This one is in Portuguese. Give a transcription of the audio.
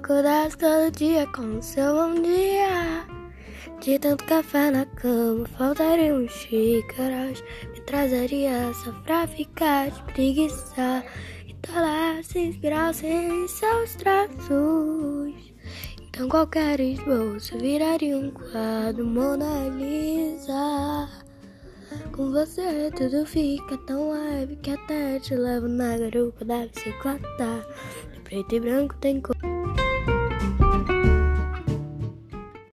acordasse todo dia com o seu bom dia. De tanto café na cama, faltariam xícaras. Me trazeria só pra ficar de preguiça. E lá se inspirasse em seus traços. Então qualquer esboço viraria um quadro Mona Lisa. Com você tudo fica tão leve que até te levo na garupa da bicicleta. De preto e branco tem cor.